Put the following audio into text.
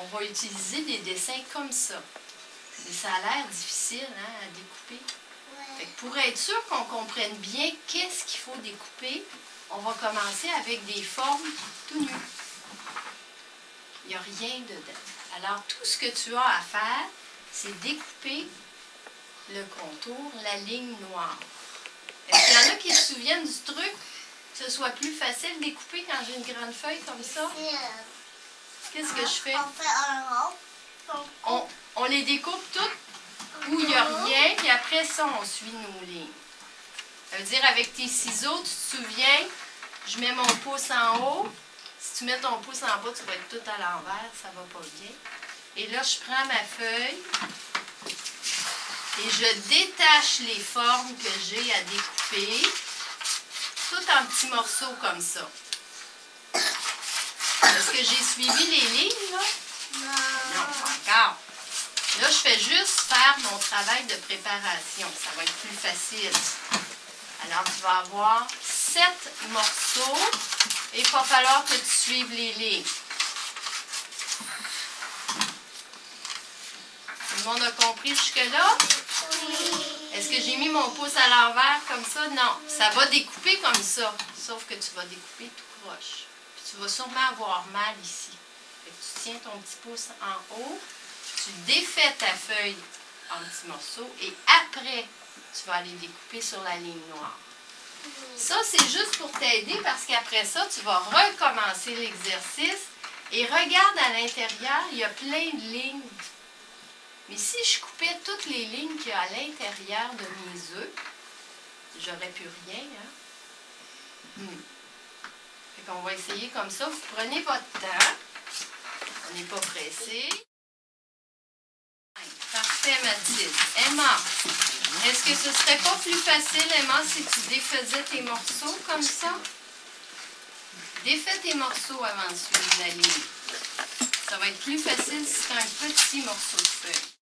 on va utiliser des dessins comme ça. Mais ça a l'air difficile hein, à découper. Pour être sûr qu'on comprenne bien qu'est-ce qu'il faut découper, on va commencer avec des formes tout nues. Il n'y a rien dedans. Alors, tout ce que tu as à faire, c'est découper le contour, la ligne noire. Est-ce qu'il y en a qui se souviennent du truc? Que ce soit plus facile de découper quand j'ai une grande feuille comme ça? Qu'est-ce que je fais? On fait un rond. On les découpe toutes où il n'y a rien, puis après ça, on suit nos lignes. Ça veut dire, avec tes ciseaux, tu te souviens, je mets mon pouce en haut. Si tu mets ton pouce en bas, tu vas être tout à l'envers, ça va pas bien. Et là, je prends ma feuille et je détache les formes que j'ai à découper, tout en petits morceaux comme ça. Est-ce que j'ai suivi les lignes, là? Non, pas encore. Là, je fais juste faire mon travail de préparation. Ça va être plus facile. Alors, tu vas avoir sept morceaux et il va falloir que tu suives les lignes. Tout le monde a compris jusque-là? Est-ce que j'ai mis mon pouce à l'envers comme ça? Non. Ça va découper comme ça. Sauf que tu vas découper tout croche. Tu vas sûrement avoir mal ici. Fait que tu tiens ton petit pouce en haut. Tu défais ta feuille en petits morceaux et après, tu vas aller découper sur la ligne noire. Ça, c'est juste pour t'aider parce qu'après ça, tu vas recommencer l'exercice et regarde à l'intérieur, il y a plein de lignes. Mais si je coupais toutes les lignes qu'il y a à l'intérieur de mes œufs, j'aurais plus rien. Hein? Hmm. Qu'on va essayer comme ça. Vous prenez votre temps. On n'est pas pressé. Parfait, Mathilde. Emma, est-ce que ce serait pas plus facile, Emma, si tu défaisais tes morceaux comme ça? Défais tes morceaux avant de suivre la ligne. Ça va être plus facile si c'est un petit morceau de feuille.